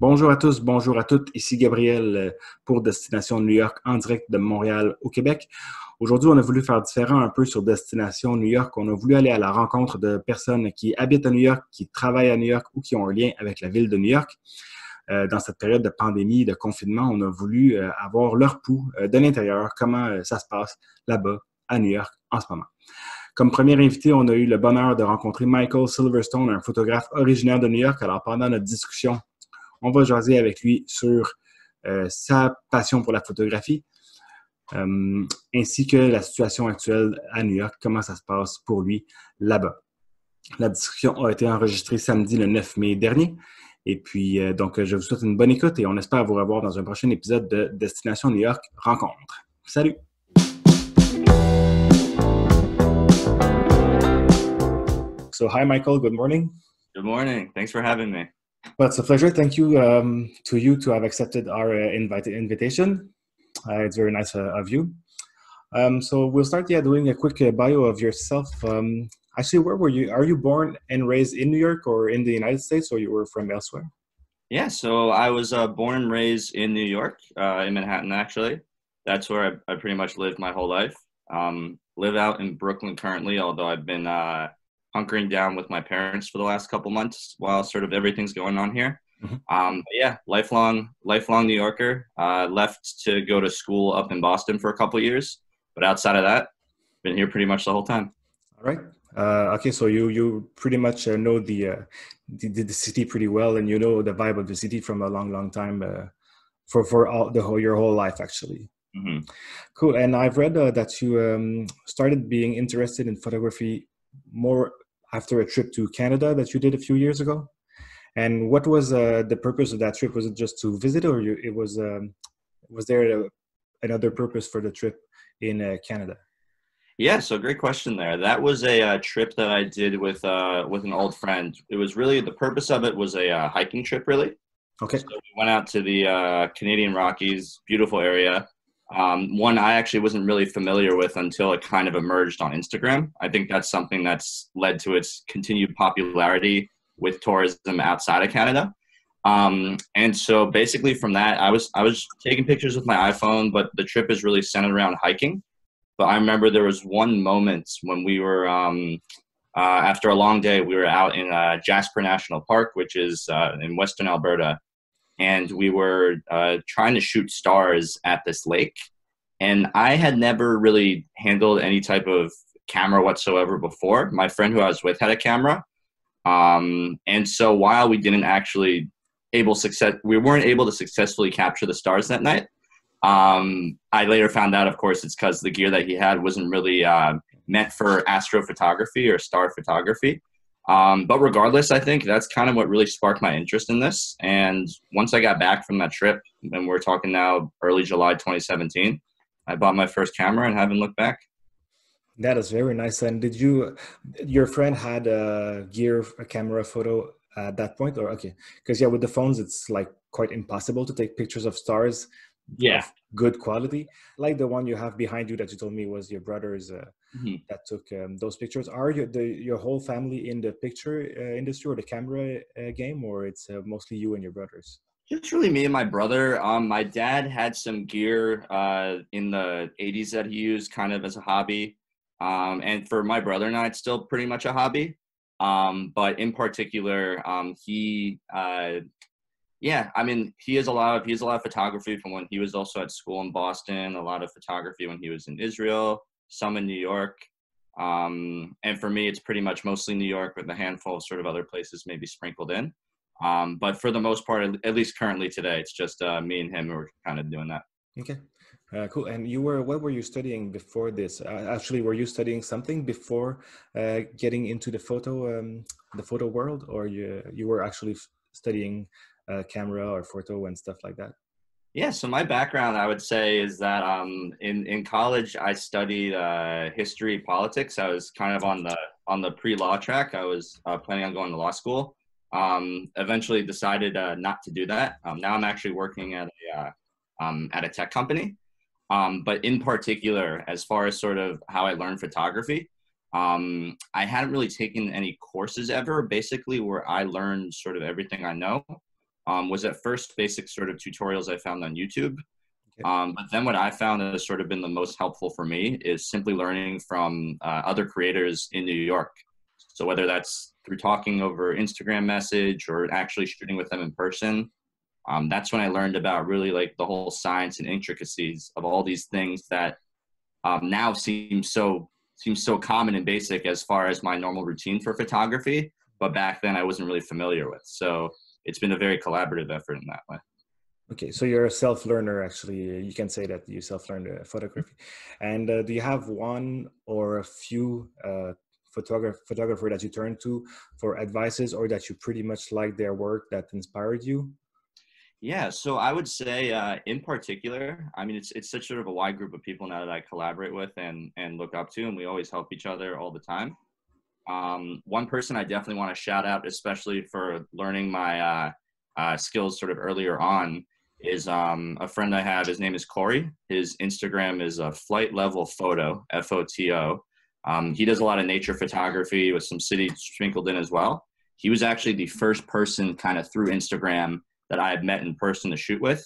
Bonjour à tous, bonjour à toutes. Ici Gabriel euh, pour Destination New York en direct de Montréal au Québec. Aujourd'hui, on a voulu faire différent un peu sur Destination New York. On a voulu aller à la rencontre de personnes qui habitent à New York, qui travaillent à New York ou qui ont un lien avec la ville de New York. Euh, dans cette période de pandémie, de confinement, on a voulu euh, avoir leur pouls de l'intérieur, comment ça se passe là-bas à New York en ce moment. Comme premier invité, on a eu le bonheur de rencontrer Michael Silverstone, un photographe originaire de New York. Alors, pendant notre discussion, on va jaser avec lui sur euh, sa passion pour la photographie, euh, ainsi que la situation actuelle à New York, comment ça se passe pour lui là-bas. La discussion a été enregistrée samedi le 9 mai dernier. Et puis, euh, donc, je vous souhaite une bonne écoute et on espère vous revoir dans un prochain épisode de Destination New York Rencontre. Salut! So, hi, Michael. Good morning. Good morning. Thanks for having me. Well, it's a pleasure. Thank you um, to you to have accepted our uh, invite invitation. Uh, it's very nice uh, of you. Um, so we'll start, yeah, doing a quick uh, bio of yourself. Um, actually, where were you? Are you born and raised in New York or in the United States, or you were from elsewhere? Yeah, so I was uh, born and raised in New York, uh, in Manhattan, actually. That's where I, I, pretty much lived my whole life. Um, live out in Brooklyn currently, although I've been hunkering down with my parents for the last couple months while sort of everything's going on here. Mm-hmm. Um, yeah, lifelong, lifelong New Yorker. Uh, left to go to school up in Boston for a couple years, but outside of that, been here pretty much the whole time. All right. Uh, okay, so you you pretty much uh, know the, uh, the, the city pretty well, and you know the vibe of the city from a long, long time uh, for for all the whole your whole life actually. Mm-hmm. Cool. And I've read uh, that you um, started being interested in photography more after a trip to Canada that you did a few years ago. And what was uh, the purpose of that trip? Was it just to visit, or you, it was um, was there a, another purpose for the trip in uh, Canada? Yeah, so great question there. That was a uh, trip that I did with uh, with an old friend. It was really the purpose of it was a uh, hiking trip, really. Okay. So we went out to the uh, Canadian Rockies, beautiful area. Um, one I actually wasn't really familiar with until it kind of emerged on Instagram. I think that's something that's led to its continued popularity with tourism outside of Canada. Um, and so basically from that, I was I was taking pictures with my iPhone, but the trip is really centered around hiking. But I remember there was one moment when we were um, uh, after a long day, we were out in uh, Jasper National Park, which is uh, in Western Alberta, and we were uh, trying to shoot stars at this lake. And I had never really handled any type of camera whatsoever before. My friend who I was with had a camera. Um, and so while we didn't actually able success, we weren't able to successfully capture the stars that night. Um, I later found out, of course, it's because the gear that he had wasn't really uh, meant for astrophotography or star photography. Um, but regardless, I think that's kind of what really sparked my interest in this. And once I got back from that trip, and we're talking now early July 2017, I bought my first camera and haven't looked back. That is very nice. And did you, your friend had a gear, a camera photo at that point, or okay? Because yeah, with the phones, it's like quite impossible to take pictures of stars. Yeah, good quality, like the one you have behind you that you told me was your brother's. Uh, mm-hmm. that took um, those pictures. Are you, the, your whole family in the picture uh, industry or the camera uh, game, or it's uh, mostly you and your brothers? Just really me and my brother. Um, my dad had some gear uh, in the 80s that he used kind of as a hobby. Um, and for my brother and I, it's still pretty much a hobby. Um, but in particular, um, he, uh, yeah, I mean, he has a lot of he has a lot of photography from when he was also at school in Boston. A lot of photography when he was in Israel some in New York. Um, and for me, it's pretty much mostly New York with a handful of sort of other places maybe sprinkled in. Um, but for the most part, at least currently today, it's just uh, me and him who are kind of doing that. Okay. Uh, cool. And you were, what were you studying before this? Uh, actually, were you studying something before uh, getting into the photo, um, the photo world, or you you were actually studying uh, camera or photo and stuff like that? Yeah, so my background, I would say, is that um, in in college I studied uh, history, politics. I was kind of on the on the pre law track. I was uh, planning on going to law school. Um, eventually, decided uh, not to do that. Um, now I'm actually working at a uh, um, at a tech company. Um, but in particular, as far as sort of how I learned photography, um, I hadn't really taken any courses ever. Basically, where I learned sort of everything I know um, was at first basic sort of tutorials I found on YouTube. Um, but then what I found has sort of been the most helpful for me is simply learning from uh, other creators in New York. So whether that's through talking over Instagram message or actually shooting with them in person, um, that's when I learned about really like the whole science and intricacies of all these things that um, now seem so seems so common and basic as far as my normal routine for photography. But back then I wasn't really familiar with. So it's been a very collaborative effort in that way. Okay, so you're a self-learner. Actually, you can say that you self-learned uh, photography. And uh, do you have one or a few uh, photographer photographer that you turn to for advices, or that you pretty much like their work that inspired you? Yeah, so I would say, uh, in particular, I mean, it's it's such sort of a wide group of people now that I collaborate with and and look up to, and we always help each other all the time. Um, one person I definitely want to shout out, especially for learning my uh, uh, skills sort of earlier on, is um, a friend I have. His name is Corey. His Instagram is a flight level photo, F O T O. Um, he does a lot of nature photography with some city sprinkled in as well. He was actually the first person kind of through Instagram that I had met in person to shoot with.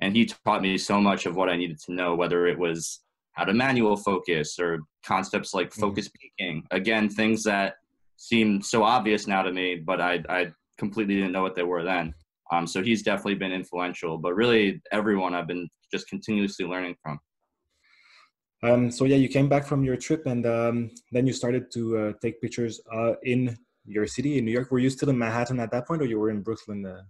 And he taught me so much of what I needed to know, whether it was how to manual focus or concepts like mm-hmm. focus peaking. Again, things that seem so obvious now to me, but I, I completely didn't know what they were then. Um, so he's definitely been influential, but really everyone I've been just continuously learning from. Um, so yeah, you came back from your trip and um, then you started to uh, take pictures uh, in your city in New York. Were you still in Manhattan at that point, or you were in Brooklyn? Uh...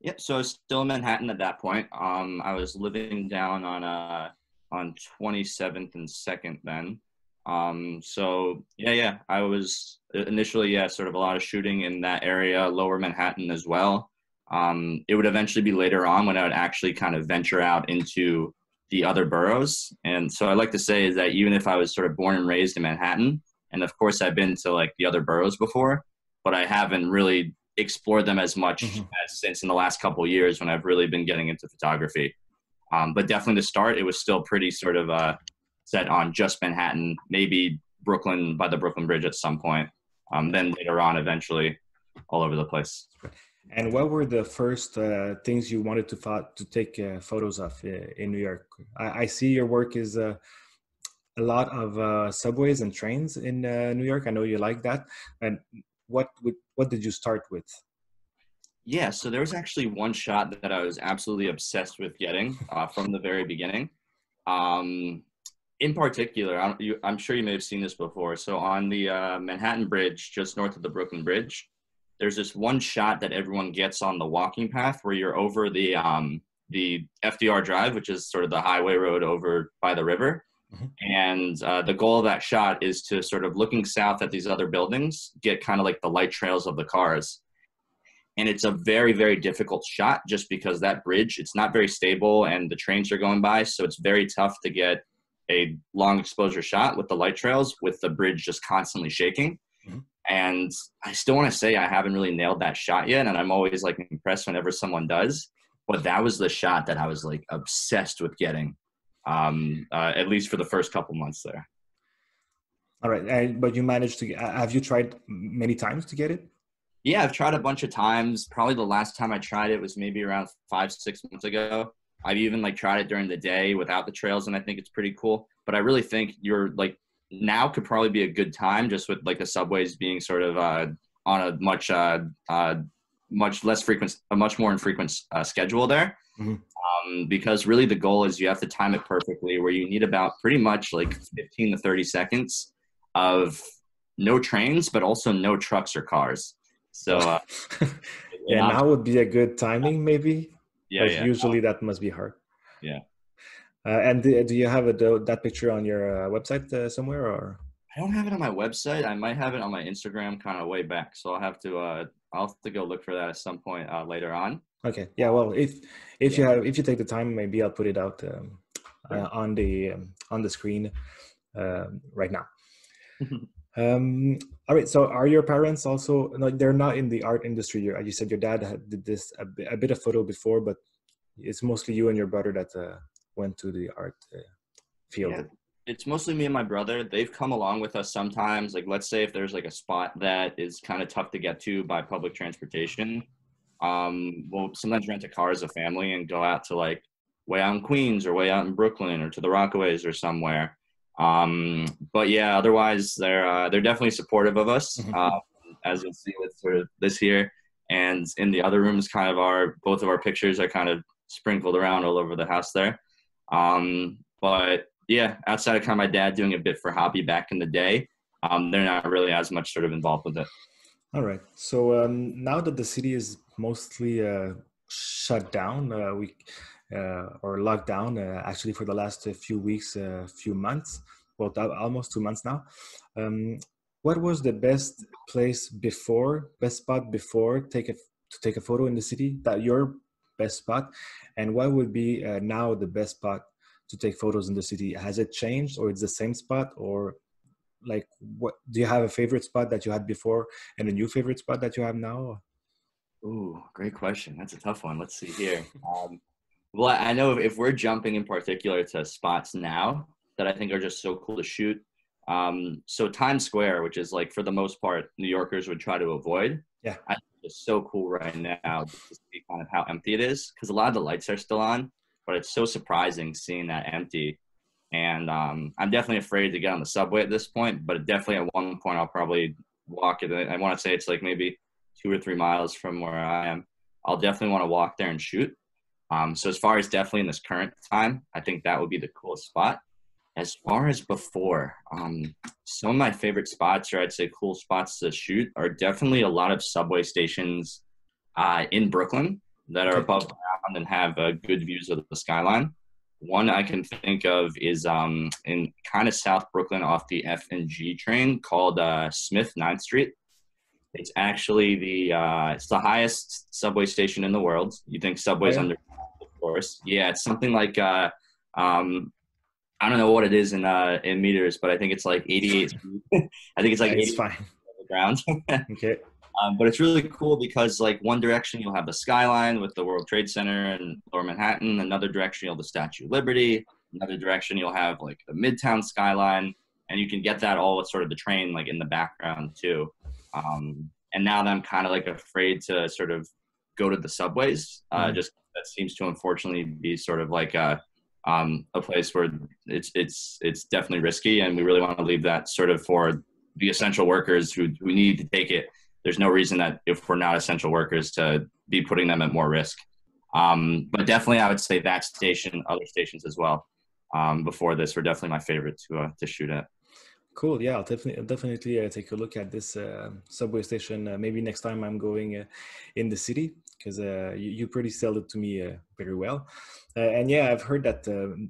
Yep. So I was still in Manhattan at that point. Um, I was living down on uh, on 27th and Second then. Um, so yeah, yeah, I was initially yeah, sort of a lot of shooting in that area, Lower Manhattan as well. Um, it would eventually be later on when I would actually kind of venture out into the other boroughs. And so I like to say is that even if I was sort of born and raised in Manhattan, and of course I've been to like the other boroughs before, but I haven't really explored them as much mm-hmm. as since in the last couple years when I've really been getting into photography. Um, but definitely to start, it was still pretty sort of uh, set on just Manhattan, maybe Brooklyn by the Brooklyn Bridge at some point. Um, then later on, eventually, all over the place. And what were the first uh, things you wanted to to take uh, photos of uh, in New York? I, I see your work is uh, a lot of uh, subways and trains in uh, New York. I know you like that. And what would, what did you start with? Yeah, so there was actually one shot that I was absolutely obsessed with getting from the very beginning. Um, in particular, I'm, you, I'm, sure you may have seen this before. So on the Manhattan Bridge, just north of the Brooklyn Bridge, there's this one shot that everyone gets on the walking path where you're over the um, the FDR Drive, which is sort of the highway road over by the river. Mm-hmm. And uh, the goal of that shot is to sort of looking south at these other buildings, get kind of like the light trails of the cars. And it's a very, very difficult shot just because that bridge, it's not very stable and the trains are going by. So it's very tough to get a long exposure shot with the light trails with the bridge just constantly shaking. Mm-hmm. And I still want to say I haven't really nailed that shot yet. And I'm always like impressed whenever someone does. But that was the shot that I was like obsessed with getting, um, uh, at least for the first couple months there. All right. And, but you managed to, have you tried many times to get it? Yeah, I've tried a bunch of times. Probably the last time I tried it was maybe around five, six months ago. I've even like tried it during the day without the trails, and I think it's pretty cool. But I really think you're like now could probably be a good time just with like the subways being sort of uh, on a much uh, uh, much less frequent a much more infrequent uh, schedule there mm-hmm. um, because really the goal is you have to time it perfectly where you need about pretty much like 15 to 30 seconds of no trains but also no trucks or cars so uh, yeah now would be a good timing maybe yeah, yeah usually that must be hard yeah uh, and do, do, you have a, that picture on your uh, website uh, somewhere, or? I don't have it on my website. I might have it on my Instagram, kind of way back. So I'll have to uh, I'll have to go look for that at some point uh, later on. Okay. Yeah. Well, if if yeah. you have if you take the time, maybe I'll put it out um, uh, on the um, on the screen right now. um, all right. So, are your parents also? No, they're not in the art industry. You said your dad did this a, a, bit of photo before, but it's mostly you and your brother that went to the art uh, field? Yeah. It's mostly me and my brother. They've come along with us sometimes. Like, let's say if there's like a spot that is kind of tough to get to by public transportation, Um, we'll sometimes rent a car as a family and go out to like way out in Queens or way out in Brooklyn or to the Rockaways or somewhere. Um, but yeah, otherwise they're uh, they're definitely supportive of us, mm-hmm. uh, as you'll see with sort of this here. And in the other rooms, kind of our both of our pictures are kind of sprinkled around all over the house there. Um, but yeah, outside of kind of my dad doing a bit for hobby back in the day, um, they're not really as much sort of involved with it. All right. So um, now that the city is mostly uh, shut down, uh, we or locked down uh, actually for the last few weeks, uh, few months, well, almost two months now. Um, what was the best place before, best spot before take a, to take a photo in the city? That your best spot, and what would be uh, now the best spot to take photos in the city? Has it changed, or it's the same spot, or like what? Do you have a favorite spot that you had before, and a new favorite spot that you have now? Ooh, great question. That's a tough one. Let's see here. Um, well, I know if we're jumping in particular to spots now that I think are just so cool to shoot. Um, so Times Square, which is like for the most part, New Yorkers would try to avoid. Yeah, I think it's so cool right now to see kind of how empty it is because a lot of the lights are still on, but it's so surprising seeing that empty. And um, I'm definitely afraid to get on the subway at this point, but definitely at one point I'll probably walk it. I want to say it's like maybe two or three miles from where I am. I'll definitely want to walk there and shoot. Um, so as far as definitely in this current time, I think that would be the coolest spot. As far as before, um, some of my favorite spots, or I'd say cool spots to shoot, are definitely a lot of subway stations uh, in Brooklyn that are above ground and have uh, good views of the skyline. One I can think of is um, in kind of South Brooklyn off the F and G train called uh, Smith 9th Street. It's actually the uh, it's the highest subway station in the world. You think subway's oh, yeah. under, course. Yeah, it's something like uh, um, I don't know what it is in uh, in meters, but I think it's like 88. I think it's like yeah, it's fine. the ground. okay. Um, but it's really cool because like one direction you'll have the skyline with the World Trade Center and Lower Manhattan. Another direction you'll have the Statue of Liberty. Another direction you'll have like the Midtown skyline, and you can get that all with sort of the train like in the background too. Um, and now that I'm kind of like afraid to sort of go to the subways, uh, mm-hmm. just that seems to unfortunately be sort of like a, um, a place where it's it's it's definitely risky, and we really want to leave that sort of for the essential workers who who need to take it. There's no reason that if we're not essential workers to be putting them at more risk. Um, but definitely, I would say that station, other stations as well. Um, before this, were definitely my favorite to uh, to shoot at. Cool. Yeah, I'll definitely definitely uh, take a look at this uh, subway station. Uh, maybe next time I'm going uh, in the city because uh, you, you, pretty sell it to me uh, very well. and yeah, I've heard that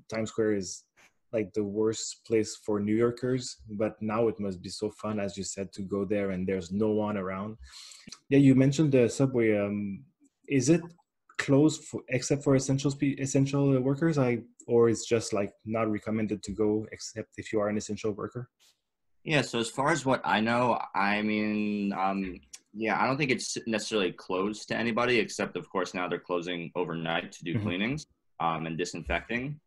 Times Square is like the worst place for New Yorkers, but now it must be so fun, as you said, to go there and there's no one around. Yeah, you mentioned the subway. Um, is it closed for except for essential essential workers? I or it's just like not recommended to go except if you are an essential worker? Yeah, so as far as what I know, I mean, um, yeah, I don't think it's necessarily closed to anybody, except of course now they're closing overnight to do mm-hmm. cleanings um, and disinfecting.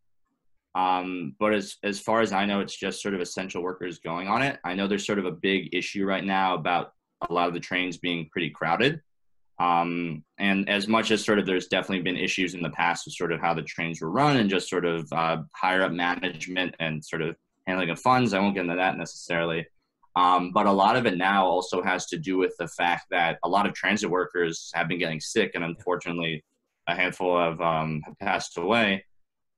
Um, but as as far as I know, it's just sort of essential workers going on it. I know there's sort of a big issue right now about a lot of the trains being pretty crowded. Um, and as much as sort of there's definitely been issues in the past with sort of how the trains were run and just sort of uh, higher up management and sort of handling of funds. I won't get into that necessarily. Um, but a lot of it now also has to do with the fact that a lot of transit workers have been getting sick, and unfortunately, a handful of um, have passed away.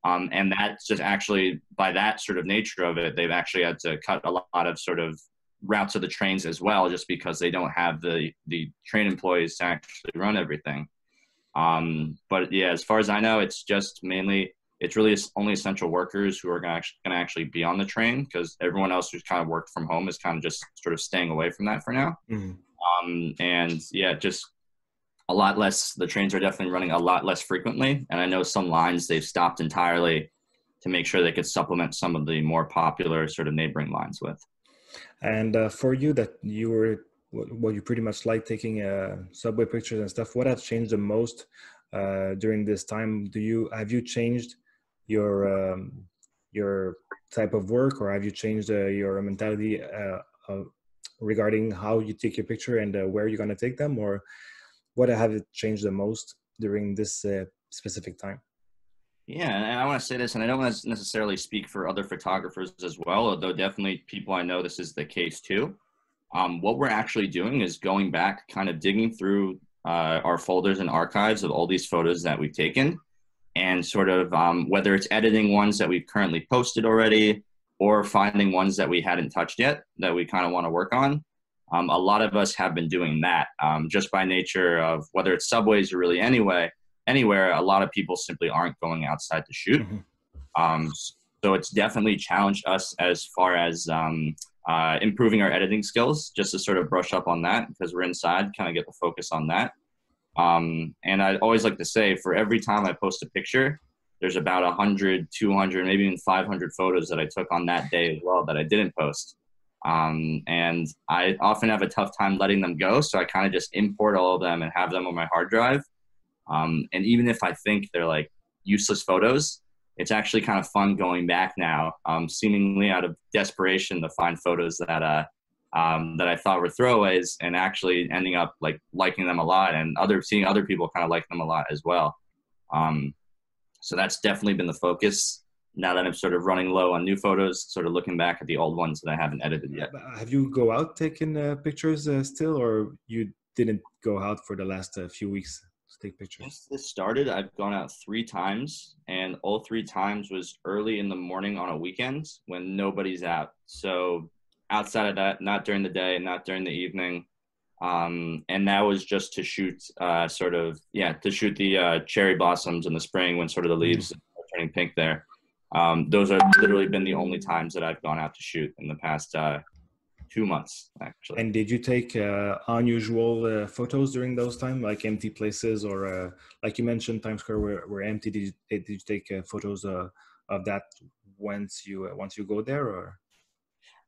Um, and that's just actually by that sort of nature of it, they've actually had to cut a lot of sort of routes of the trains as well, just because they don't have the the train employees to actually run everything. Um, but yeah, as far as I know, it's just mainly it's really only essential workers who are going to actually be on the train because everyone else who's kind of worked from home is kind of just sort of staying away from that for now. Mm-hmm. Um, and yeah, just a lot less. The trains are definitely running a lot less frequently, and I know some lines they've stopped entirely to make sure they could supplement some of the more popular sort of neighboring lines with. And uh, for you, that you were what you pretty much like taking uh, subway pictures and stuff. What has changed the most uh, during this time? Do you have you changed your um, your type of work, or have you changed uh, your mentality uh, regarding how you take your picture and uh, where you're going to take them, or what have it changed the most during this uh, specific time? Yeah, and I want to say this, and I don't want to necessarily speak for other photographers as well, although definitely people I know this is the case too. Um, what we're actually doing is going back, kind of digging through uh, our folders and archives of all these photos that we've taken, and sort of um, whether it's editing ones that we've currently posted already or finding ones that we hadn't touched yet that we kind of want to work on. Um, a lot of us have been doing that um, just by nature of whether it's subways or really anyway anywhere, a lot of people simply aren't going outside to shoot. Mm-hmm. Um, so it's definitely challenged us as far as um, uh, improving our editing skills, just to sort of brush up on that because we're inside, kind of get the focus on that. Um, and I always like to say, for every time I post a picture, there's about 100, 200, maybe even 500 photos that I took on that day as well that I didn't post. Um, and I often have a tough time letting them go, so I kind of just import all of them and have them on my hard drive um, and even if I think they're like useless photos, it's actually kind of fun going back now, um, seemingly out of desperation to find photos that uh, um, that I thought were throwaways, and actually ending up like liking them a lot, and other seeing other people kind of like them a lot as well. Um, so that's definitely been the focus. Now that I'm sort of running low on new photos, sort of looking back at the old ones that I haven't edited yet. Have you go out taking uh, pictures uh, still, or you didn't go out for the last uh, few weeks? To take pictures? Since this started, I've gone out three times, and all three times was early in the morning on a weekend when nobody's out. So outside of that, not during the day, not during the evening. Um, and that was just to shoot, uh, sort of, yeah, to shoot the uh, cherry blossoms in the spring when sort of the mm-hmm. leaves are turning pink there. Um, those are literally been the only times that I've gone out to shoot in the past uh, two months actually. And did you take uh, unusual uh, photos during those time, like empty places, or uh, like you mentioned, Times Square were, were empty? Did you, did you take uh, photos uh, of that once you uh, once you go there, or?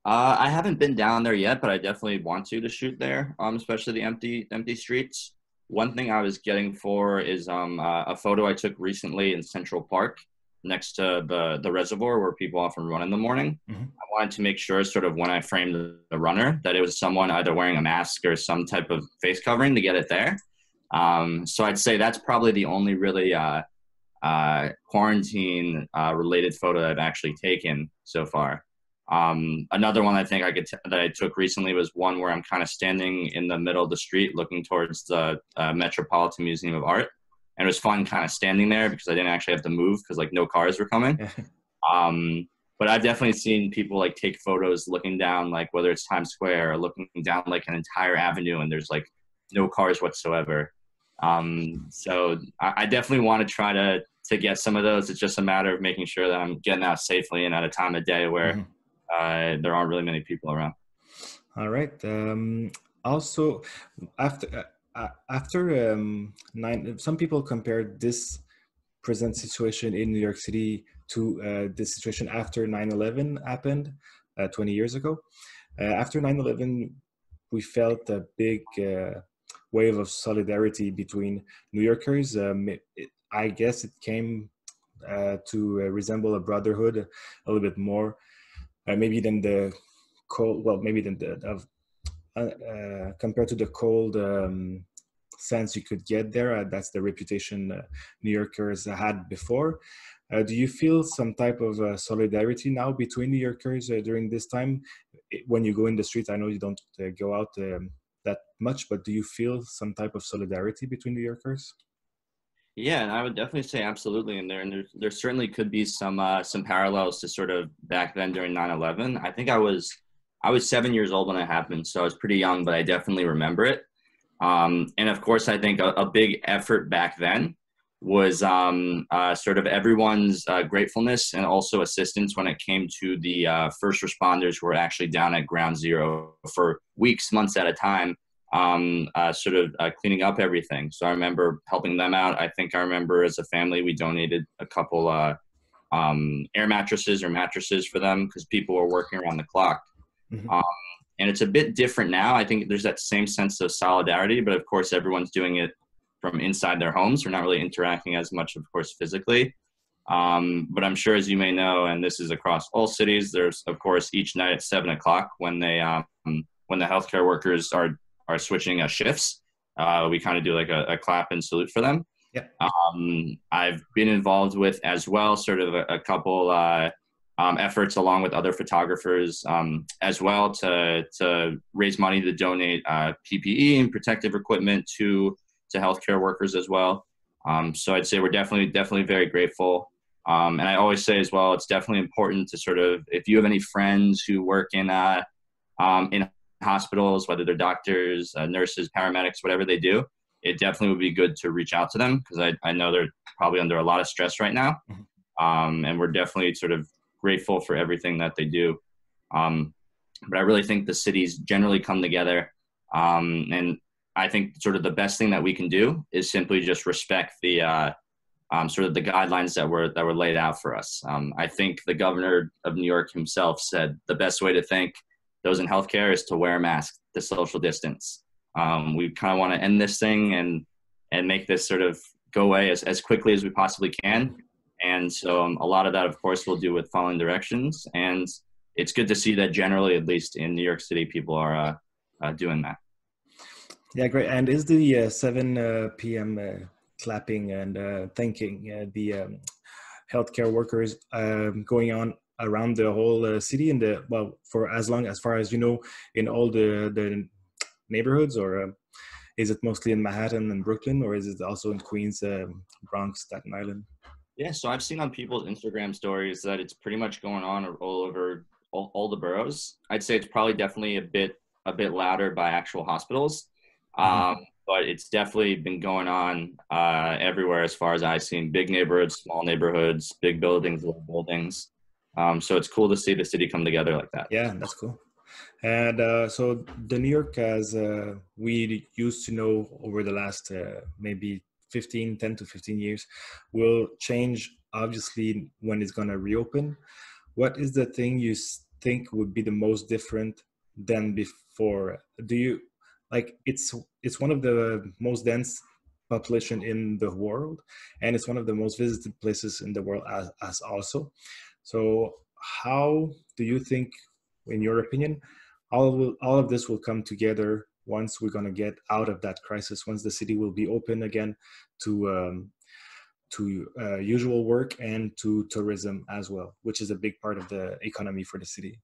I haven't been down there yet, but I definitely want to to shoot there, um, especially the empty empty streets. One thing I was getting for is um, a photo I took recently in Central Park next to the the reservoir where people often run in the morning. Mm-hmm. I wanted to make sure, sort of, when I framed the, the, runner, that it was someone either wearing a mask or some type of face covering to get it there. Um, so I'd say that's probably the only really uh, uh, quarantine uh, related photo I've actually taken so far. Um, another one I think I could t- that I took recently was one where I'm kind of standing in the middle of the street, looking towards the uh, Metropolitan Museum of Art and it was fun kind of standing there because I didn't actually have to move because like no cars were coming. um, but I've definitely seen people like take photos looking down like whether it's Times Square or looking down like an entire avenue and there's like no cars whatsoever. Um, so I, I definitely want to try to to get some of those. It's just a matter of making sure that I'm getting out safely and at a time of day where mm-hmm. Uh, there aren't really many people around. All right. Um, also, after uh, after um, nine, some people compared this present situation in New York City to uh, the situation after 9/11 happened uh, 20 years ago. Uh, after 9/11, we felt a big uh, wave of solidarity between New Yorkers. Um, it, I guess it came uh, to resemble a brotherhood a little bit more, maybe than the cold. Well, maybe than the uh, uh, compared to the cold um, sense you could get there. Uh, that's the reputation uh, New Yorkers had before. Uh, do you feel some type of solidarity now between New Yorkers during this time? When you go in the street I know you don't go out um, that much, but do you feel some type of solidarity between New Yorkers? Yeah, and I would definitely say absolutely in there, and there, there certainly could be some uh, some parallels to sort of back then during 9/11. I think I was I was seven years old when it happened, so I was pretty young, but I definitely remember it. Um, and of course, I think a, a big effort back then was um, uh, sort of everyone's uh, gratefulness and also assistance when it came to the uh, first responders who were actually down at ground zero for weeks, months at a time, um, uh, sort of uh, cleaning up everything. So I remember helping them out. I think I remember as a family, we donated a couple uh, um, air mattresses or mattresses for them because people were working around the clock. Mm-hmm. Um, and it's a bit different now. I think there's that same sense of solidarity, but of course, everyone's doing it from inside their homes. We're not really interacting as much, of course, physically. Um, but I'm sure, as you may know, and this is across all cities, there's of course each night at seven o'clock when they um, when the healthcare workers are are switching uh, shifts. uh, we kind of do like a, a, clap and salute for them. Yeah. Um, I've been involved with as well, sort of a, a couple uh, um, efforts along with other photographers um, as well to to raise money to donate uh, PPE and protective equipment to to healthcare workers as well. Um, so I'd say we're definitely definitely very grateful. Um, and I always say as well, it's definitely important to sort of if you have any friends who work in uh, um, in hospitals, whether they're doctors, uh, nurses, paramedics, whatever they do, it definitely would be good to reach out to them because I, I know they're probably under a lot of stress right now. Mm-hmm. Um, and we're definitely sort of grateful for everything that they do. Um, but I really think the cities generally come together. Um, and I think sort of the best thing that we can do is simply just respect the uh, um, sort of the guidelines that were that were laid out for us. Um, I think the governor of New York himself said the best way to thank those in healthcare is to wear a mask, to social distance. Um, we kind of want to end this thing and and make this sort of go away as, as quickly as we possibly can. And so um, a lot of that, of course, we'll do with following directions. And it's good to see that generally, at least in New York City, people are uh, uh, doing that. Yeah, great. And is the uh, 7 uh, p.m. Uh, clapping and uh, thanking the um, healthcare workers um, going on around the whole uh, city in the well for as long as far as you know in all the the neighborhoods or uh, is it mostly in manhattan and brooklyn or is it also in queens uh, bronx staten island yeah so i've seen on people's instagram stories that it's pretty much going on all over all, all the boroughs i'd say it's probably definitely a bit a bit louder by actual hospitals mm-hmm. um, but it's definitely been going on uh, everywhere as far as I've seen. Big neighborhoods, small neighborhoods, big buildings, little buildings. Um, so it's cool to see the city come together like that. Yeah, that's cool. And uh, so the New York, as uh, we used to know over the last uh, maybe 15, 10 to 15 years, will change obviously when it's going to reopen. What is the thing you think would be the most different than before? Do you like it's it's one of the most dense population in the world and it's one of the most visited places in the world as, as also so, how do you think, in your opinion, all of, all of this will come together once we're going to get out of that crisis? Once the city will be open again to um, to uh, usual work and to tourism as well, which is a big part of the economy for the city.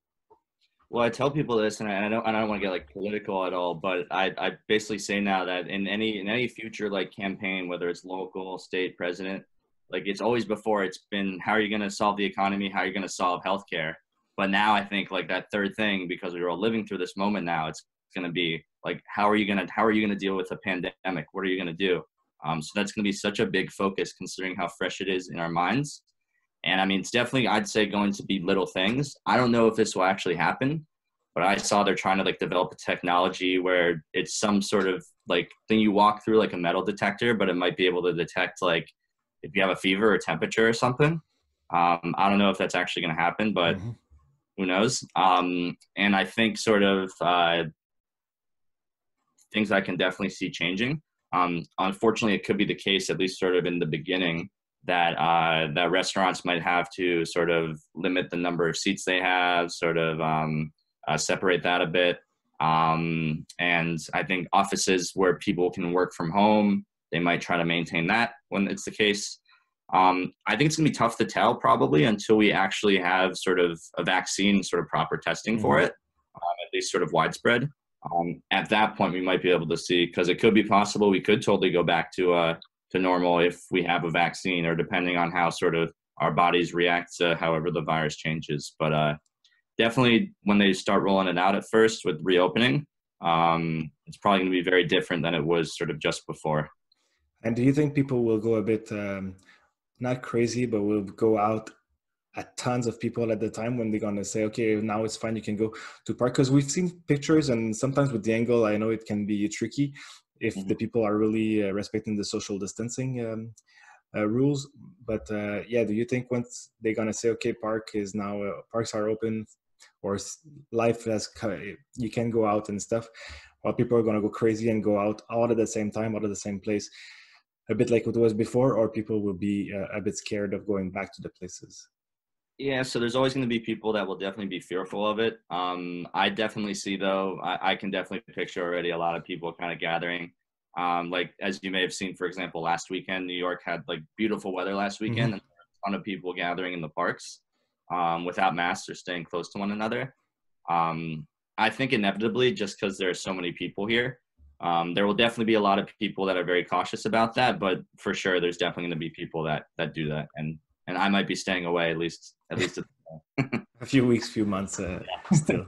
Well, I tell people this, and I don't, I don't want to get like political at all, but I, I basically say now that in any in any future like campaign, whether it's local, state, president, like it's always before it's been how are you going to solve the economy? How are you going to solve healthcare? But now i think like that third thing because we're all living through this moment now it's going to be like how are you going to how are you going to deal with a pandemic? What are you going to do? Um, so that's going to be such a big focus considering how fresh it is in our minds. And i mean it's definitely i'd say going to be little things. I don't know if this will actually happen but i saw they're trying to like develop a technology where it's some sort of like thing you walk through like a metal detector but it might be able to detect like if you have a fever or temperature or something. Um, I don't know if that's actually going to happen, but mm-hmm. who knows? Um, and I think sort of uh, things I can definitely see changing. Um, unfortunately, it could be the case, at least sort of in the beginning, that uh, that restaurants might have to sort of limit the number of seats they have, sort of um, uh, separate that a bit. Um, and I think offices where people can work from home they might try to maintain that when it's the case. Um, I think it's going to be tough to tell probably until we actually have sort of a vaccine, sort of proper testing mm-hmm. for it, um, at least sort of widespread. Um, at that point, we might be able to see because it could be possible we could totally go back to uh, to normal if we have a vaccine, or depending on how sort of our bodies react to however the virus changes. But uh, definitely, when they start rolling it out at first with reopening, um, it's probably going to be very different than it was sort of just before. And do you think people will go a bit um, not crazy, but will go out at tons of people at the time when they're gonna say, okay, now it's fine, you can go to park? Because we've seen pictures, and sometimes with the angle, I know it can be tricky if mm-hmm. the people are really uh, respecting the social distancing um, uh, rules. But uh, yeah, do you think once they're gonna say, okay, park is now uh, parks are open, or life has you can go out and stuff, while people are gonna go crazy and go out all at the same time, all at the same place? A bit like it was before, or people will be uh, a bit scared of going back to the places? Yeah, so there's always going to be people that will definitely be fearful of it. Um, I definitely see, though, I, I, can definitely picture already a lot of people kind of gathering. Um, like as you may have seen, for example, last weekend New York had like beautiful weather last weekend, mm-hmm. and a ton of people gathering in the parks um, without masks or staying close to one another. Um, I think inevitably, just because there are so many people here, um, there will definitely be a lot of people that are very cautious about that. But for sure, there's definitely going to be people that that do that, and and I might be staying away at least at least. a few weeks, few months uh, yeah. still.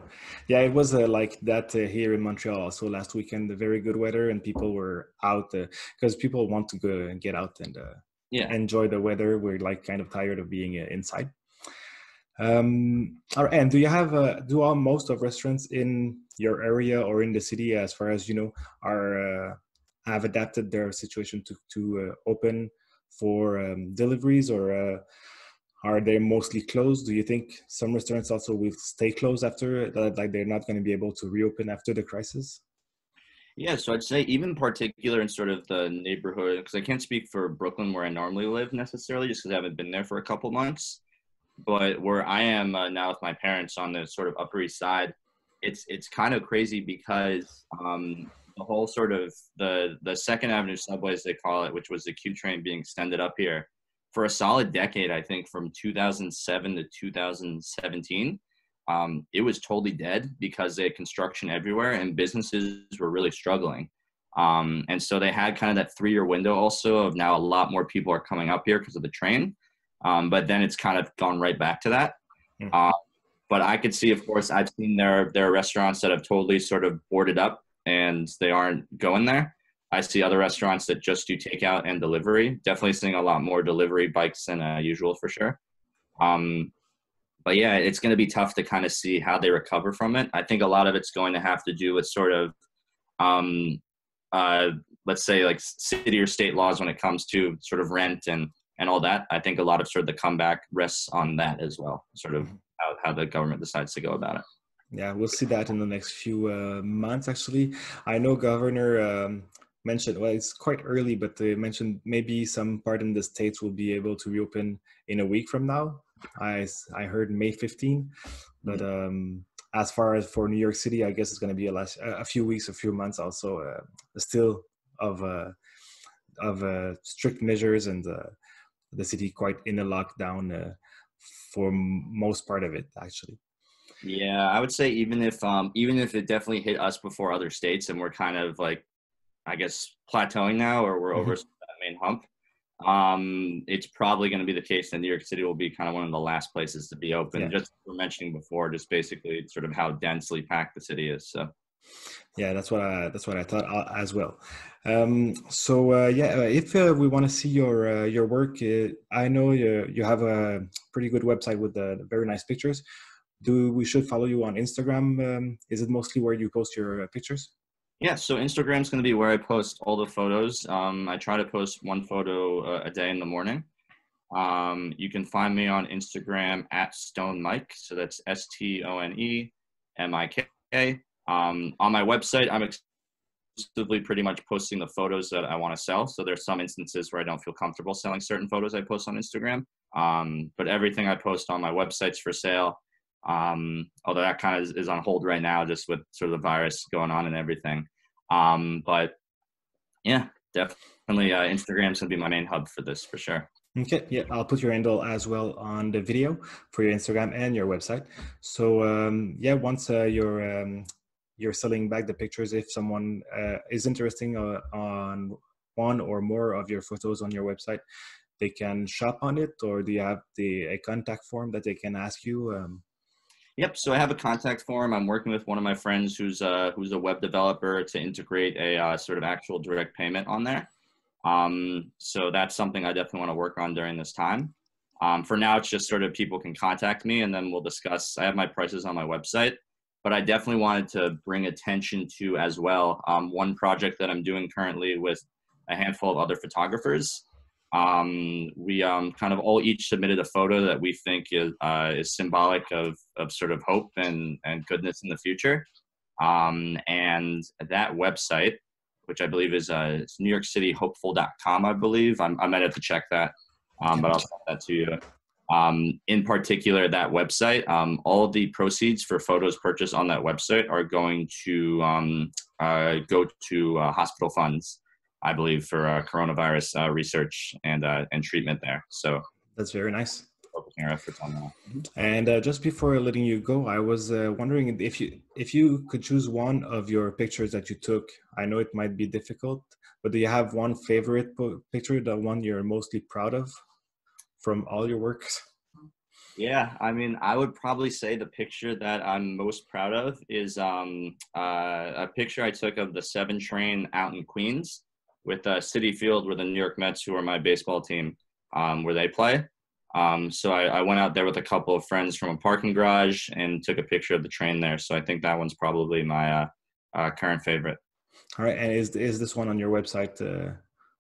Yeah, it was uh, like that uh, here in Montreal also last weekend. The very good weather and people were out because uh, people want to go and get out and uh, yeah. enjoy the weather. We're like kind of tired of being uh, inside. Um, and do you have do all most of restaurants in your area or in the city, as far as you know, are have adapted their situation to to open for um, deliveries or are they mostly closed? Do you think some restaurants also will stay closed after, like they're not going to be able to reopen after the crisis? Yeah, so I'd say even particular in sort of the neighborhood, because I can't speak for Brooklyn where I normally live necessarily, just because I haven't been there for a couple months. But where I am uh, now with my parents on the sort of Upper East Side, it's it's kind of crazy because um, the whole sort of the the Second Avenue subway, as they call it, which was the Q train being extended up here, for a solid decade, I think from 2007 to 2017, um, it was totally dead because they had construction everywhere and businesses were really struggling. Um, and so they had kind of that three year window also of now a lot more people are coming up here because of the train. Um, but then it's kind of gone right back to that. Mm-hmm. Uh, but I could see, of course, I've seen there, there are restaurants that have totally sort of boarded up and they aren't going there. I see other restaurants that just do takeout and delivery. Definitely seeing a lot more delivery bikes than uh, usual for sure. Um, but yeah, it's going to be tough to kind of see how they recover from it. I think a lot of it's going to have to do with sort of, um, uh, let's say, like city or state laws when it comes to sort of rent and and all that. I think a lot of sort of the comeback rests on that as well, sort of how, how the government decides to go about it. Yeah, we'll see that in the next few uh, months. Actually, I know Governor um, mentioned well it's quite early but they mentioned maybe some part in the states will be able to reopen in a week from now i i heard may 15 but mm-hmm. um as far as for new york city i guess it's going to be a last a few weeks a few months also uh, still of uh of uh, strict measures and uh, the city quite in a lockdown uh, for most part of it actually yeah i would say even if um even if it definitely hit us before other states and we're kind of like I guess plateauing now, or we're over mm-hmm. that main hump. Um, it's probably going to be the case that New York City will be kind of one of the last places to be open. Yeah. Just we're mentioning before, just basically sort of how densely packed the city is. So. Yeah, that's what I that's what I thought uh, as well. Um, so uh, yeah, uh, if uh, we want to see your uh, your work, uh, I know you you have a pretty good website with the very nice pictures. Do we should follow you on Instagram? Um, is it mostly where you post your pictures? Yeah, so Instagram's going to be where I post all the photos. Um, I try to post one photo uh, a day in the morning. Um, you can find me on Instagram at Stone Mike. So that's S T O N E M I K. Um, on my website, I'm exclusively pretty much posting the photos that I want to sell. So there's some instances where I don't feel comfortable selling certain photos I post on Instagram. Um, but everything I post on my website's for sale. Um, although that kind of is, is, on hold right now, just with sort of the virus going on and everything. Um, but yeah, definitely uh, Instagram's gonna be my main hub for this for sure. Okay, yeah, I'll put your handle as well on the video for your Instagram and your website. So um, yeah, once uh, you're um, you're selling back the pictures, if someone uh, is interested uh, on one or more of your photos on your website, they can shop on it, or do you have the a contact form that they can ask you? Um, Yep. So I have a contact form. I'm working with one of my friends who's a, who's a web developer to integrate a uh, sort of actual direct payment on there. Um, so that's something I definitely want to work on during this time. Um, for now, it's just sort of people can contact me and then we'll discuss. I have my prices on my website, but I definitely wanted to bring attention to as well um, one project that I'm doing currently with a handful of other photographers. Um, we um, kind of all each submitted a photo that we think is, uh, is symbolic of, of sort of hope and, and goodness in the future. Um, and that website, which I believe is uh, New York City hopeful.com, I believe. I'm, I might have to check that, um, but I'll send that to you. Um, in particular, that website, um, all of the proceeds for photos purchased on that website are going to uh, go to uh, hospital funds I believe, for uh, coronavirus uh, research and uh, and treatment there. So that's very nice. Focusing efforts on that. And uh, just before letting you go, I was uh, wondering if you if you could choose one of your pictures that you took. I know it might be difficult, but do you have one favorite picture, the one you're mostly proud of from all your works? Yeah, I mean, I would probably say the picture that I'm most proud of is um, uh, a picture I took of the seven train out in Queens with uh, Citi Field, where the New York Mets, who are my baseball team, um, where they play. Um, so I, I, went out there with a couple of friends from a parking garage and took a picture of the train there. So I think that one's probably my uh, uh, current favorite. All right, and is is this one on your website uh,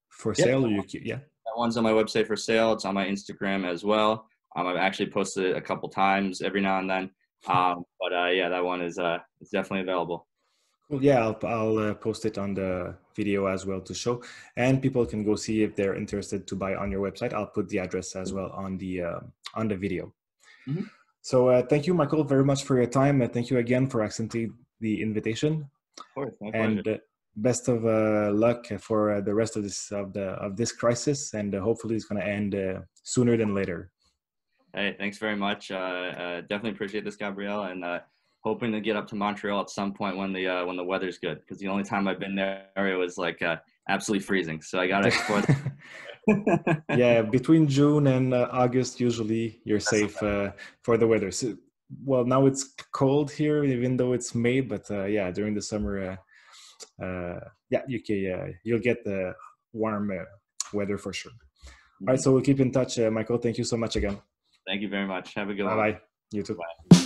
for sale? Or you, yeah, one's on my website for sale. It's on my Instagram as well. Um, I've actually posted it a couple times every now and then. Um, but uh, yeah, that one is uh, is definitely available. Well, yeah, I'll, I'll uh, post it on the video as well to show, and people can go see if they're interested to buy on your website. I'll put the address as well on the uh, on the video. Mm-hmm. So uh, thank you, Michael, very much for your time. And thank you again for accepting the invitation. Of course, and uh, best of uh, luck for uh, the rest of this of the of this crisis, and hopefully it's going to end sooner than later. Hey, thanks very much. definitely appreciate this, Gabriel, and hoping to get up to Montreal at some point when the uh, when the weather's good. Because the only time I've been there, it was like uh, absolutely freezing. So I got to explore. yeah, between June and uh, August, usually you're safe uh, for the weather. So, well, now it's cold here, even though it's May. But uh, yeah, during the summer, uh, Uh, yeah, you can uh, you'll get the warm uh, weather for sure. All right, mm-hmm. so we'll keep in touch, Michael. Thank you so much again. Thank you very much. Have a good bye one. Bye. You too. Bye.